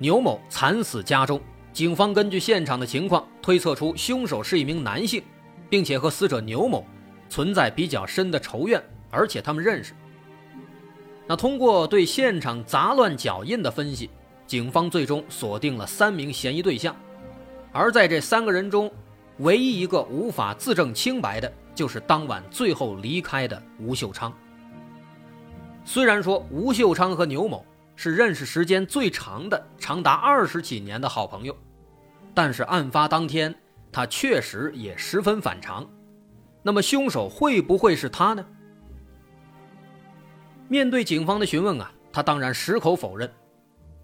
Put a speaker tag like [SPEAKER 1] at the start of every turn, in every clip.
[SPEAKER 1] 牛某惨死家中，警方根据现场的情况推测出凶手是一名男性，并且和死者牛某存在比较深的仇怨，而且他们认识。那通过对现场杂乱脚印的分析，警方最终锁定了三名嫌疑对象，而在这三个人中，唯一一个无法自证清白的，就是当晚最后离开的吴秀昌。虽然说吴秀昌和牛某。是认识时间最长的，长达二十几年的好朋友，但是案发当天，他确实也十分反常。那么，凶手会不会是他呢？面对警方的询问啊，他当然矢口否认，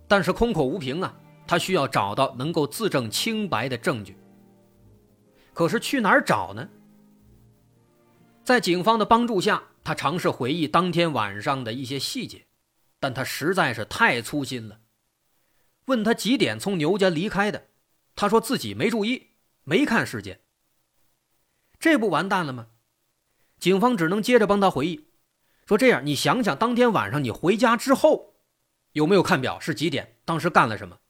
[SPEAKER 1] 但是空口无凭啊，他需要找到能够自证清白的证据。可是去哪儿找呢？在警方的帮助下，他尝试回忆当天晚上的一些细节。但他实在是太粗心了。问他几点从牛家离开的，他说自己没注意，没看时间。这不完蛋了吗？警方只能接着帮他回忆，说这样，你想想，当天晚上你回家之后，有没有看表是几点？当时干了什么？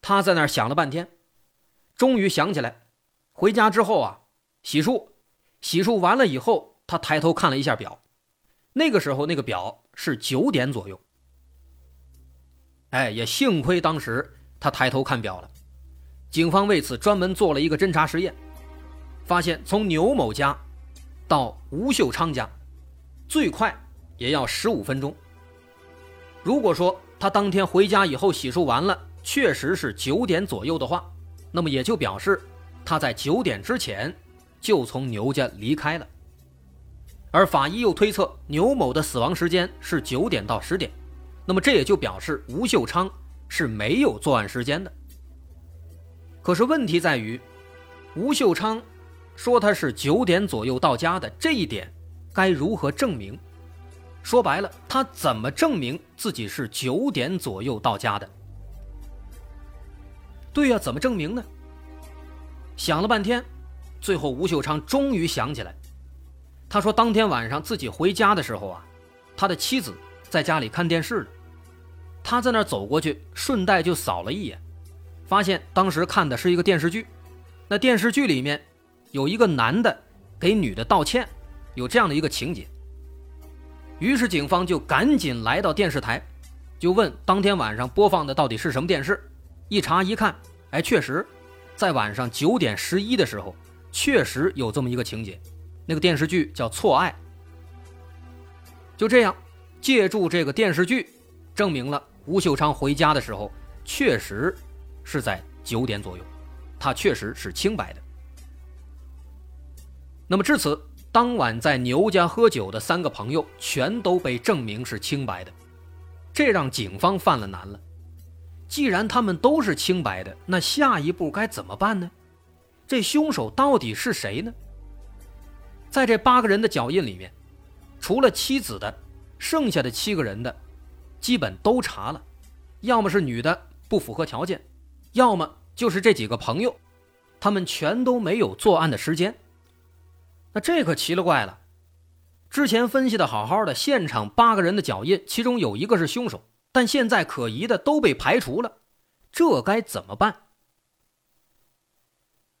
[SPEAKER 1] 他在那儿想了半天，终于想起来，回家之后啊，洗漱，洗漱完了以后，他抬头看了一下表，那个时候那个表。是九点左右，哎，也幸亏当时他抬头看表了。警方为此专门做了一个侦查实验，发现从牛某家到吴秀昌家，最快也要十五分钟。如果说他当天回家以后洗漱完了，确实是九点左右的话，那么也就表示他在九点之前就从牛家离开了。而法医又推测牛某的死亡时间是九点到十点，那么这也就表示吴秀昌是没有作案时间的。可是问题在于，吴秀昌说他是九点左右到家的这一点，该如何证明？说白了，他怎么证明自己是九点左右到家的？对呀，怎么证明呢？想了半天，最后吴秀昌终于想起来。他说，当天晚上自己回家的时候啊，他的妻子在家里看电视呢。他在那儿走过去，顺带就扫了一眼，发现当时看的是一个电视剧。那电视剧里面有一个男的给女的道歉，有这样的一个情节。于是警方就赶紧来到电视台，就问当天晚上播放的到底是什么电视。一查一看，哎，确实，在晚上九点十一的时候，确实有这么一个情节。那个电视剧叫《错爱》，就这样，借助这个电视剧，证明了吴秀昌回家的时候确实是在九点左右，他确实是清白的。那么至此，当晚在牛家喝酒的三个朋友全都被证明是清白的，这让警方犯了难了。既然他们都是清白的，那下一步该怎么办呢？这凶手到底是谁呢？在这八个人的脚印里面，除了妻子的，剩下的七个人的，基本都查了，要么是女的不符合条件，要么就是这几个朋友，他们全都没有作案的时间。那这可奇了怪了，之前分析的好好的，现场八个人的脚印，其中有一个是凶手，但现在可疑的都被排除了，这该怎么办？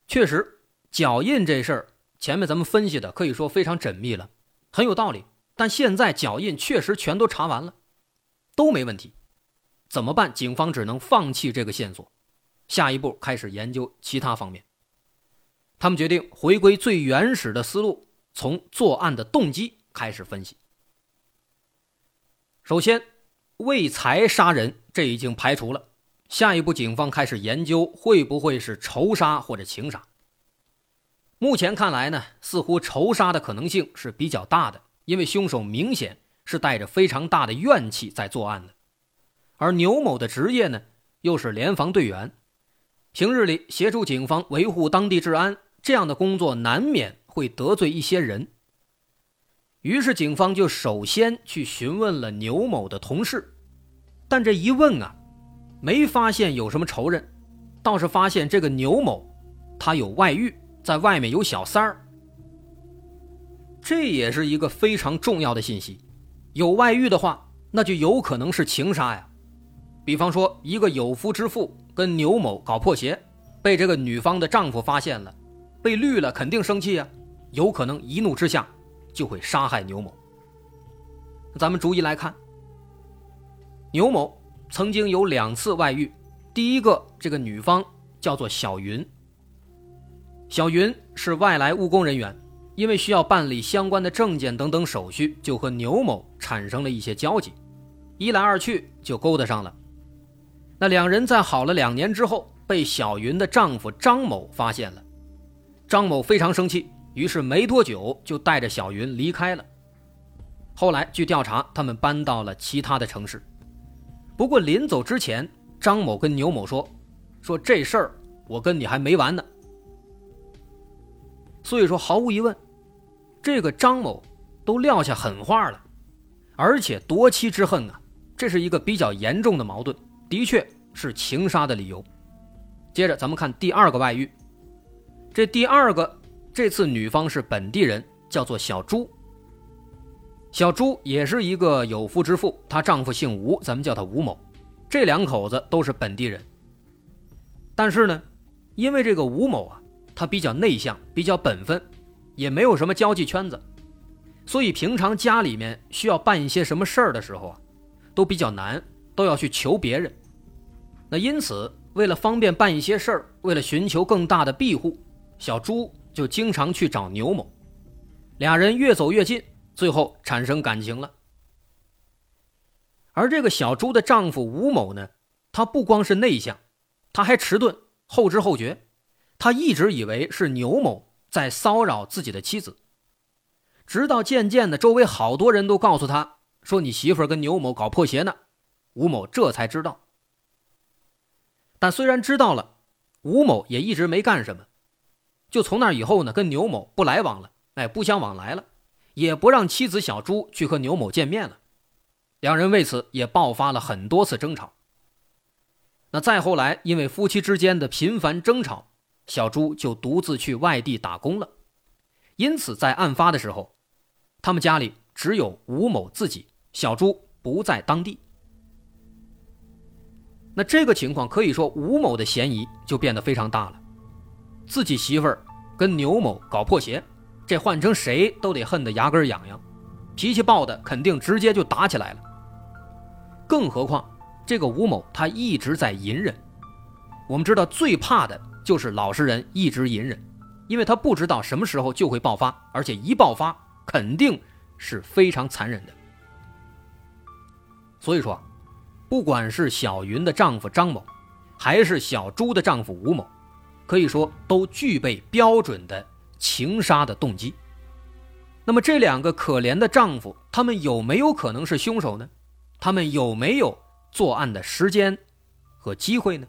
[SPEAKER 1] 确实，脚印这事儿。前面咱们分析的可以说非常缜密了，很有道理。但现在脚印确实全都查完了，都没问题，怎么办？警方只能放弃这个线索，下一步开始研究其他方面。他们决定回归最原始的思路，从作案的动机开始分析。首先，为财杀人这已经排除了，下一步警方开始研究会不会是仇杀或者情杀。目前看来呢，似乎仇杀的可能性是比较大的，因为凶手明显是带着非常大的怨气在作案的。而牛某的职业呢，又是联防队员，平日里协助警方维护当地治安，这样的工作难免会得罪一些人。于是警方就首先去询问了牛某的同事，但这一问啊，没发现有什么仇人，倒是发现这个牛某他有外遇，在外面有小三儿。这也是一个非常重要的信息，有外遇的话，那就有可能是情杀呀。比方说，一个有夫之妇跟牛某搞破鞋，被这个女方的丈夫发现了，被绿了，肯定生气呀，有可能一怒之下就会杀害牛某。咱们逐一来看，牛某曾经有两次外遇，第一个这个女方叫做小云，小云是外来务工人员，因为需要办理相关的证件等等手续，就和牛某产生了一些交集，一来二去就勾搭上了。那两人在好了两年之后，被小云的丈夫张某发现了。张某非常生气，于是没多久就带着小云离开了。后来据调查，他们搬到了其他的城市。不过临走之前，张某跟牛某说：“说这事儿我跟你还没完呢。”所以说，毫无疑问，这个张某都撂下狠话了，而且夺妻之恨啊，这是一个比较严重的矛盾。的确是情杀的理由。接着，咱们看第二个外遇。这第二个，这次女方是本地人，叫做小朱。小朱也是一个有夫之妇，她丈夫姓吴，咱们叫他吴某。这两口子都是本地人。但是呢，因为这个吴某啊，他比较内向，比较本分，也没有什么交际圈子，所以平常家里面需要办一些什么事儿的时候啊，都比较难。都要去求别人，那因此为了方便办一些事儿，为了寻求更大的庇护，小朱就经常去找牛某，俩人越走越近，最后产生感情了。而这个小朱的丈夫吴某呢，他不光是内向，他还迟钝、后知后觉，他一直以为是牛某在骚扰自己的妻子，直到渐渐的，周围好多人都告诉他说：“你媳妇跟牛某搞破鞋呢。”吴某这才知道，但虽然知道了，吴某也一直没干什么。就从那以后呢，跟牛某不来往了，哎，不相往来了，也不让妻子小朱去和牛某见面了。两人为此也爆发了很多次争吵。那再后来，因为夫妻之间的频繁争吵，小朱就独自去外地打工了。因此，在案发的时候，他们家里只有吴某自己，小朱不在当地。那这个情况可以说吴某的嫌疑就变得非常大了，自己媳妇儿跟牛某搞破鞋，这换成谁都得恨得牙根痒痒，脾气暴的肯定直接就打起来了。更何况这个吴某他一直在隐忍，我们知道最怕的就是老实人一直隐忍，因为他不知道什么时候就会爆发，而且一爆发肯定是非常残忍的。所以说。不管是小云的丈夫张某，还是小朱的丈夫吴某，可以说都具备标准的情杀的动机。那么这两个可怜的丈夫，他们有没有可能是凶手呢？他们有没有作案的时间和机会呢？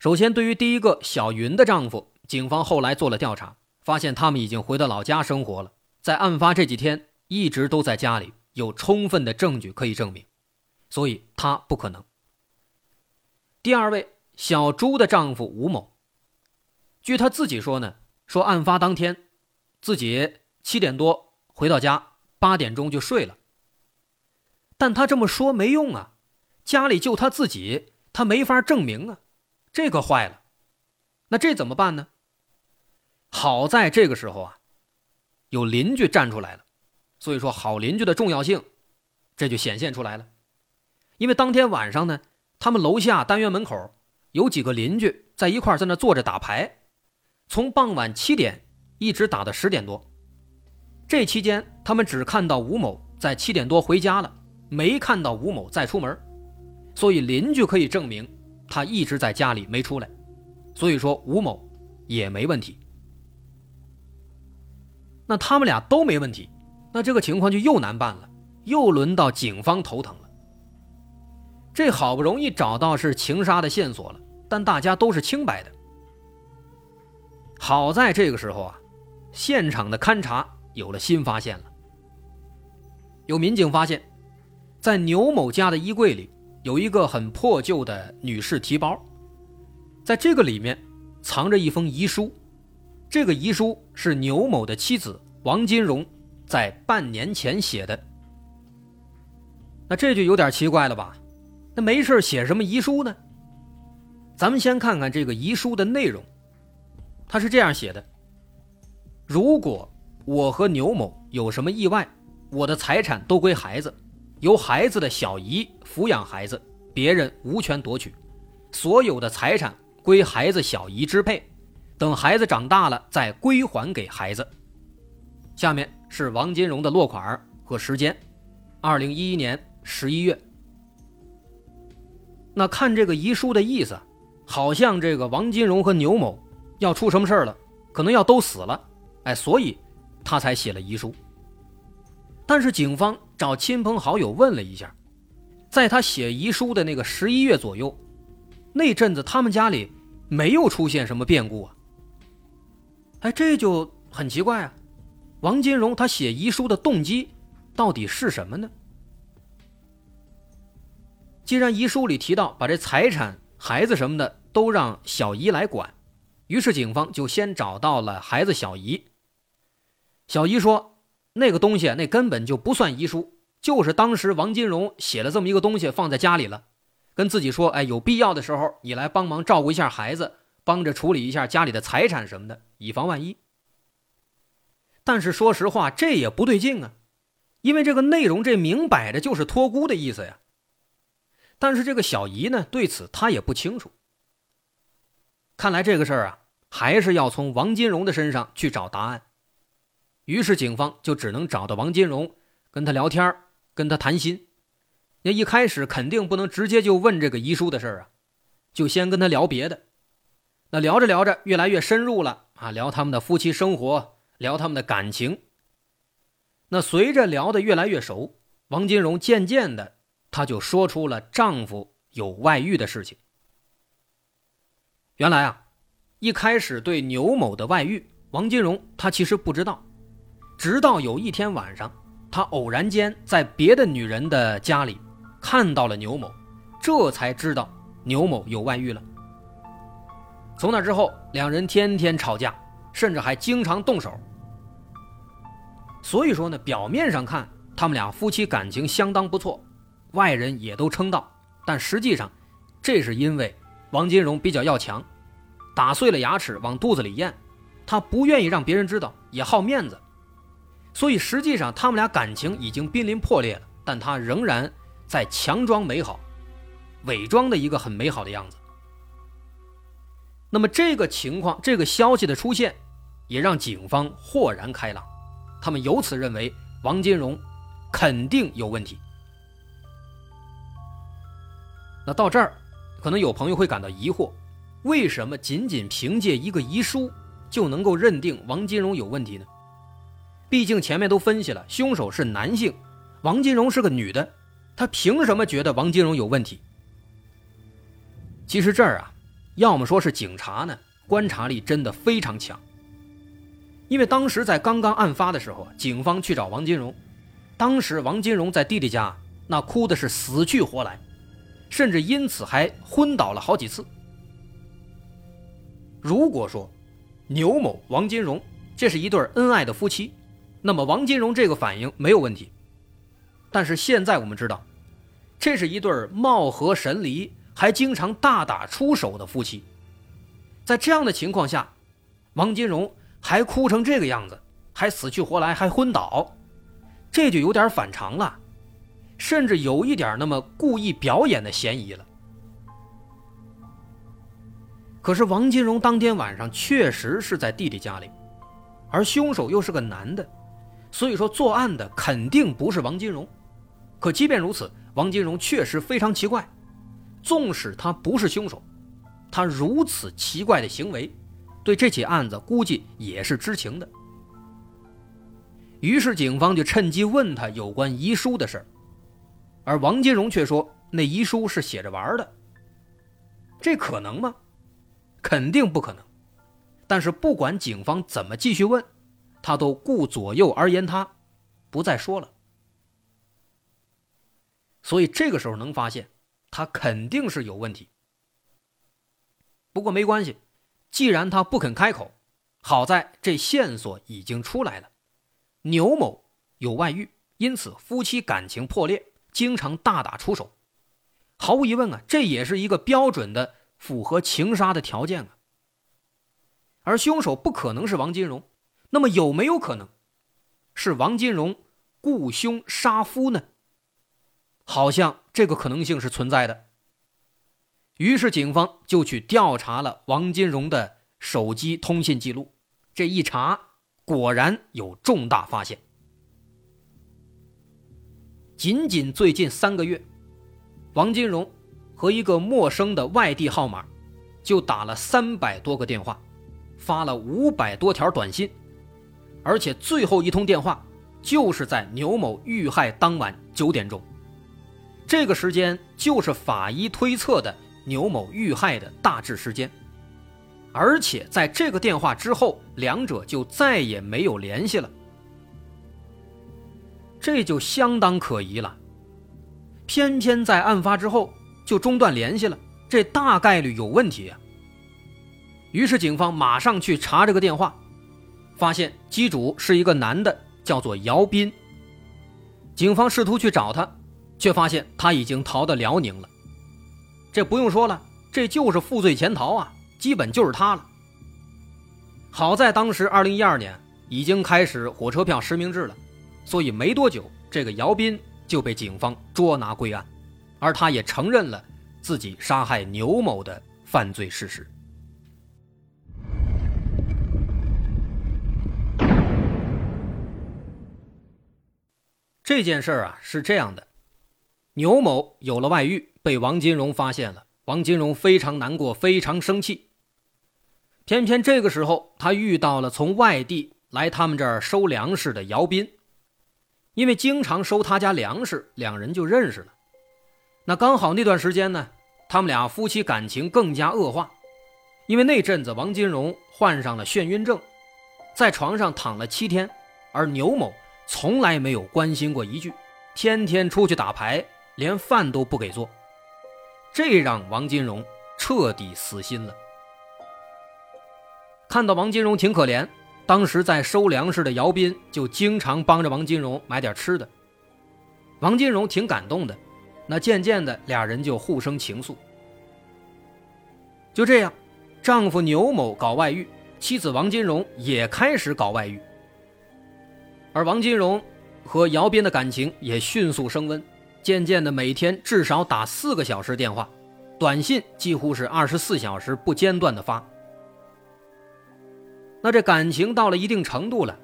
[SPEAKER 1] 首先，对于第一个小云的丈夫，警方后来做了调查。发现他们已经回到老家生活了，在案发这几天一直都在家里，有充分的证据可以证明，所以他不可能。第二位小朱的丈夫吴某，据他自己说呢，说案发当天自己七点多回到家，八点钟就睡了。但他这么说没用啊，家里就他自己，他没法证明啊，这可坏了，那这怎么办呢？好在这个时候啊，有邻居站出来了，所以说好邻居的重要性，这就显现出来了。因为当天晚上呢，他们楼下单元门口有几个邻居在一块在那坐着打牌，从傍晚七点一直打到十点多。这期间，他们只看到吴某在七点多回家了，没看到吴某再出门，所以邻居可以证明他一直在家里没出来，所以说吴某也没问题。那他们俩都没问题，那这个情况就又难办了，又轮到警方头疼了。这好不容易找到是情杀的线索了，但大家都是清白的。好在这个时候啊，现场的勘查有了新发现了。有民警发现，在牛某家的衣柜里有一个很破旧的女士提包，在这个里面藏着一封遗书，这个遗书是牛某的妻子王金荣在半年前写的。那这就有点奇怪了吧？那没事写什么遗书呢？咱们先看看这个遗书的内容，他是这样写的：如果我和牛某有什么意外，我的财产都归孩子，由孩子的小姨抚养孩子，别人无权夺取，所有的财产归孩子小姨支配，等孩子长大了再归还给孩子。下面是王金荣的落款和时间：二零一一年十一月。那看这个遗书的意思，好像这个王金荣和牛某要出什么事儿了，可能要都死了，哎，所以他才写了遗书。但是警方找亲朋好友问了一下，在他写遗书的那个十一月左右，那阵子他们家里没有出现什么变故啊。哎，这就很奇怪啊！王金荣他写遗书的动机到底是什么呢？既然遗书里提到把这财产、孩子什么的都让小姨来管，于是警方就先找到了孩子小姨。小姨说：“那个东西那根本就不算遗书，就是当时王金荣写了这么一个东西放在家里了，跟自己说：‘哎，有必要的时候你来帮忙照顾一下孩子，帮着处理一下家里的财产什么的，以防万一。’但是说实话，这也不对劲啊，因为这个内容这明摆着就是托孤的意思呀。”但是这个小姨呢，对此她也不清楚。看来这个事儿啊，还是要从王金荣的身上去找答案。于是警方就只能找到王金荣，跟他聊天跟他谈心。那一开始肯定不能直接就问这个遗书的事儿啊，就先跟他聊别的。那聊着聊着，越来越深入了啊，聊他们的夫妻生活，聊他们的感情。那随着聊得越来越熟，王金荣渐渐的。她就说出了丈夫有外遇的事情。原来啊，一开始对牛某的外遇，王金荣他其实不知道，直到有一天晚上，他偶然间在别的女人的家里看到了牛某，这才知道牛某有外遇了。从那之后，两人天天吵架，甚至还经常动手。所以说呢，表面上看他们俩夫妻感情相当不错。外人也都称道，但实际上，这是因为王金荣比较要强，打碎了牙齿往肚子里咽，他不愿意让别人知道，也好面子，所以实际上他们俩感情已经濒临破裂了，但他仍然在强装美好，伪装的一个很美好的样子。那么这个情况，这个消息的出现，也让警方豁然开朗，他们由此认为王金荣肯定有问题。那到这儿，可能有朋友会感到疑惑：为什么仅仅凭借一个遗书就能够认定王金荣有问题呢？毕竟前面都分析了，凶手是男性，王金荣是个女的，他凭什么觉得王金荣有问题？其实这儿啊，要么说是警察呢，观察力真的非常强。因为当时在刚刚案发的时候，警方去找王金荣，当时王金荣在弟弟家，那哭的是死去活来。甚至因此还昏倒了好几次。如果说牛某、王金荣这是一对恩爱的夫妻，那么王金荣这个反应没有问题。但是现在我们知道，这是一对貌合神离、还经常大打出手的夫妻。在这样的情况下，王金荣还哭成这个样子，还死去活来，还昏倒，这就有点反常了。甚至有一点那么故意表演的嫌疑了。可是王金荣当天晚上确实是在弟弟家里，而凶手又是个男的，所以说作案的肯定不是王金荣。可即便如此，王金荣确实非常奇怪。纵使他不是凶手，他如此奇怪的行为，对这起案子估计也是知情的。于是警方就趁机问他有关遗书的事儿，而王金荣却说那遗书是写着玩的。这可能吗？肯定不可能。但是不管警方怎么继续问，他都顾左右而言他，不再说了。所以这个时候能发现，他肯定是有问题。不过没关系，既然他不肯开口，好在这线索已经出来了。牛某有外遇，因此夫妻感情破裂，经常大打出手。毫无疑问啊，这也是一个标准的符合情杀的条件啊。而凶手不可能是王金荣，那么有没有可能是王金荣雇凶杀夫呢？好像这个可能性是存在的。于是警方就去调查了王金荣的手机通信记录，这一查。果然有重大发现。仅仅最近三个月，王金荣和一个陌生的外地号码就打了三百多个电话，发了五百多条短信，而且最后一通电话就是在牛某遇害当晚九点钟，这个时间就是法医推测的牛某遇害的大致时间。而且在这个电话之后，两者就再也没有联系了，这就相当可疑了。偏偏在案发之后就中断联系了，这大概率有问题啊。于是警方马上去查这个电话，发现机主是一个男的，叫做姚斌。警方试图去找他，却发现他已经逃到辽宁了。这不用说了，这就是负罪潜逃啊。基本就是他了。好在当时二零一二年已经开始火车票实名制了，所以没多久，这个姚斌就被警方捉拿归案，而他也承认了自己杀害牛某的犯罪事实。这件事儿啊是这样的：牛某有了外遇，被王金荣发现了，王金荣非常难过，非常生气。偏偏这个时候，他遇到了从外地来他们这儿收粮食的姚斌，因为经常收他家粮食，两人就认识了。那刚好那段时间呢，他们俩夫妻感情更加恶化，因为那阵子王金荣患上了眩晕症，在床上躺了七天，而牛某从来没有关心过一句，天天出去打牌，连饭都不给做，这让王金荣彻底死心了。看到王金荣挺可怜，当时在收粮食的姚斌就经常帮着王金荣买点吃的。王金荣挺感动的，那渐渐的俩人就互生情愫。就这样，丈夫牛某搞外遇，妻子王金荣也开始搞外遇。而王金荣和姚斌的感情也迅速升温，渐渐的每天至少打四个小时电话，短信几乎是二十四小时不间断的发。那这感情到了一定程度了，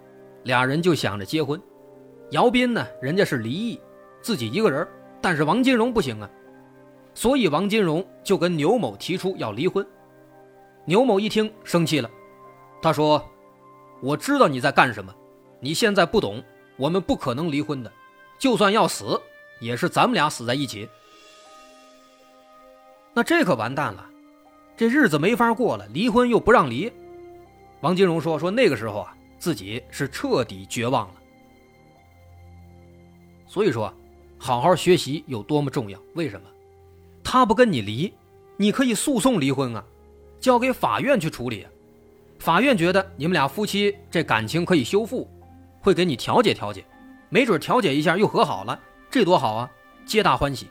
[SPEAKER 1] 俩人就想着结婚。姚斌呢，人家是离异，自己一个人，但是王金荣不行啊，所以王金荣就跟牛某提出要离婚。牛某一听生气了，他说：“我知道你在干什么，你现在不懂，我们不可能离婚的，就算要死，也是咱们俩死在一起。”那这可完蛋了，这日子没法过了，离婚又不让离。王金荣说：“说那个时候啊，自己是彻底绝望了。所以说，好好学习有多么重要？为什么？他不跟你离，你可以诉讼离婚啊，交给法院去处理。法院觉得你们俩夫妻这感情可以修复，会给你调解调解，没准调解一下又和好了，这多好啊，皆大欢喜。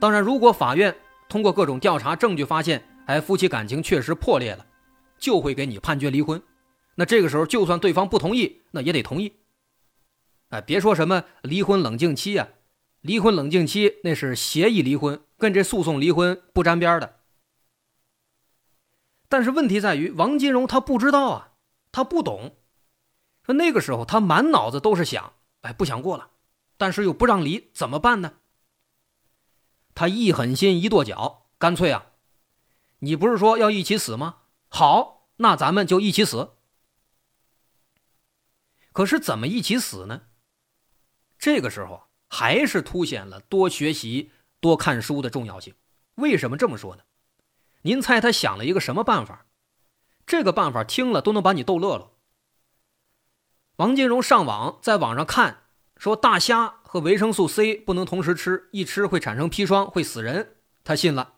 [SPEAKER 1] 当然，如果法院通过各种调查证据发现，哎，夫妻感情确实破裂了。”就会给你判决离婚，那这个时候就算对方不同意，那也得同意。哎，别说什么离婚冷静期呀，离婚冷静期那是协议离婚，跟这诉讼离婚不沾边的。但是问题在于，王金荣他不知道啊，他不懂。说那个时候他满脑子都是想，哎，不想过了，但是又不让离，怎么办呢？他一狠心一跺脚，干脆啊，你不是说要一起死吗？好，那咱们就一起死。可是怎么一起死呢？这个时候还是凸显了多学习、多看书的重要性。为什么这么说呢？您猜他想了一个什么办法？这个办法听了都能把你逗乐了。王金荣上网，在网上看说大虾和维生素 C 不能同时吃，一吃会产生砒霜，会死人。他信了，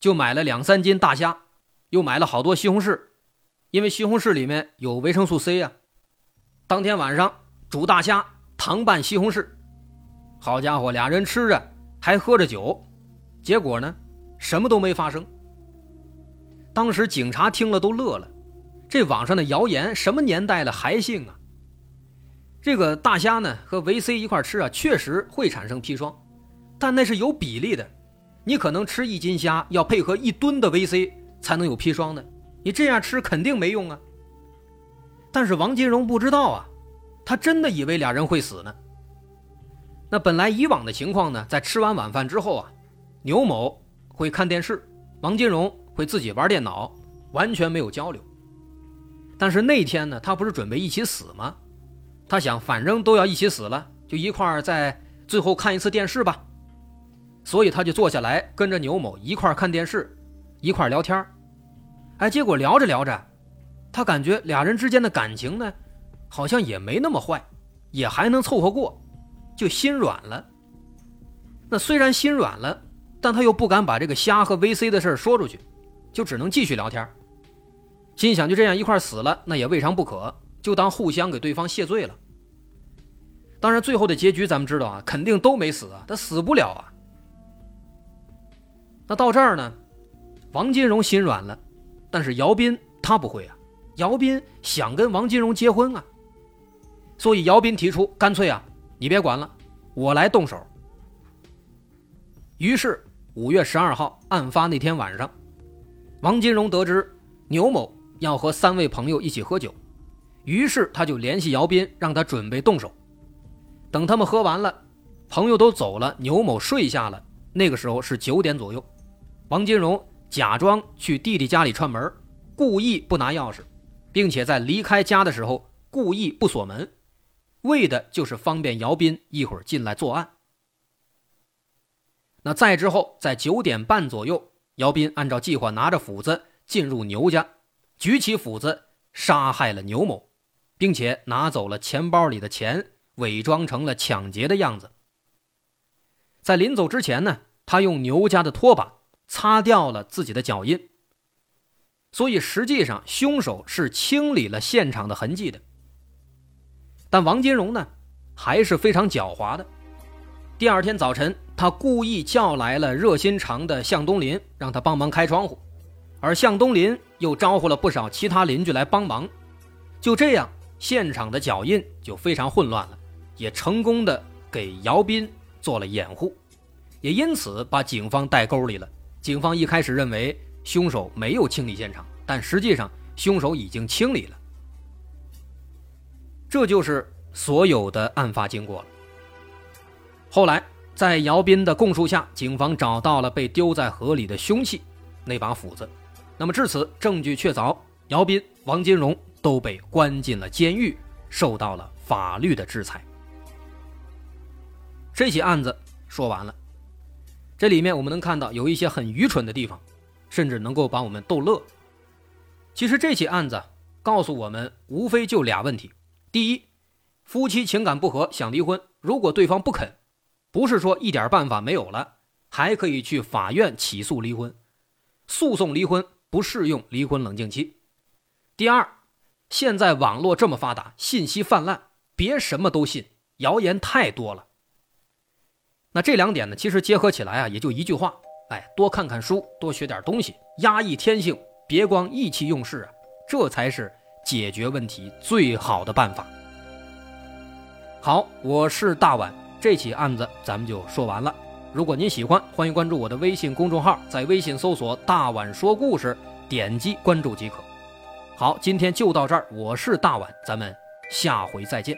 [SPEAKER 1] 就买了两三斤大虾，又买了好多西红柿，因为西红柿里面有维生素 C 呀。当天晚上煮大虾，糖拌西红柿，好家伙，俩人吃着还喝着酒，结果呢，什么都没发生。当时警察听了都乐了，这网上的谣言什么年代了还信啊？这个大虾呢和维 C 一块吃啊，确实会产生砒霜，但那是有比例的，你可能吃一斤虾要配合一吨的维 C 才能有砒霜呢，你这样吃肯定没用啊。但是王金荣不知道啊，他真的以为俩人会死呢。那本来以往的情况呢，在吃完晚饭之后啊，牛某会看电视，王金荣会自己玩电脑，完全没有交流。但是那天呢，他不是准备一起死吗？他想，反正都要一起死了，就一块儿在最后看一次电视吧。所以他就坐下来跟着牛某一块儿看电视，一块儿聊天哎，结果聊着聊着，他感觉俩人之间的感情呢，好像也没那么坏，也还能凑合过，就心软了。那虽然心软了，但他又不敢把这个虾和 VC 的事说出去，就只能继续聊天心想就这样一块死了，那也未尝不可。就当互相给对方谢罪了。当然，最后的结局咱们知道啊，肯定都没死啊，他死不了啊。那到这儿呢，王金荣心软了，但是姚斌他不会啊。姚斌想跟王金荣结婚啊，所以姚斌提出，干脆啊，你别管了，我来动手。于是五月十二号案发那天晚上，王金荣得知牛某要和三位朋友一起喝酒。于是他就联系姚斌，让他准备动手。等他们喝完了，朋友都走了，牛某睡下了。那个时候是九点左右，王金荣假装去弟弟家里串门，故意不拿钥匙，并且在离开家的时候故意不锁门，为的就是方便姚斌一会儿进来作案。那再之后，在九点半左右，姚斌按照计划拿着斧子进入牛家，举起斧子杀害了牛某。并且拿走了钱包里的钱，伪装成了抢劫的样子。在临走之前呢，他用牛家的拖把擦掉了自己的脚印。所以实际上，凶手是清理了现场的痕迹的。但王金荣呢，还是非常狡猾的。第二天早晨，他故意叫来了热心肠的向东林，让他帮忙开窗户，而向东林又招呼了不少其他邻居来帮忙。就这样。现场的脚印就非常混乱了，也成功的给姚斌做了掩护，也因此把警方带沟里了。警方一开始认为凶手没有清理现场，但实际上凶手已经清理了。这就是所有的案发经过了。后来在姚斌的供述下，警方找到了被丢在河里的凶器，那把斧子。那么至此证据确凿，姚斌、王金荣。都被关进了监狱，受到了法律的制裁。这起案子说完了，这里面我们能看到有一些很愚蠢的地方，甚至能够把我们逗乐。其实这起案子告诉我们，无非就俩问题：第一，夫妻情感不和想离婚，如果对方不肯，不是说一点办法没有了，还可以去法院起诉离婚，诉讼离婚不适用离婚冷静期。第二。现在网络这么发达，信息泛滥，别什么都信，谣言太多了。那这两点呢，其实结合起来啊，也就一句话：哎，多看看书，多学点东西，压抑天性，别光意气用事啊，这才是解决问题最好的办法。好，我是大碗，这起案子咱们就说完了。如果您喜欢，欢迎关注我的微信公众号，在微信搜索“大碗说故事”，点击关注即可。好，今天就到这儿。我是大碗，咱们下回再见。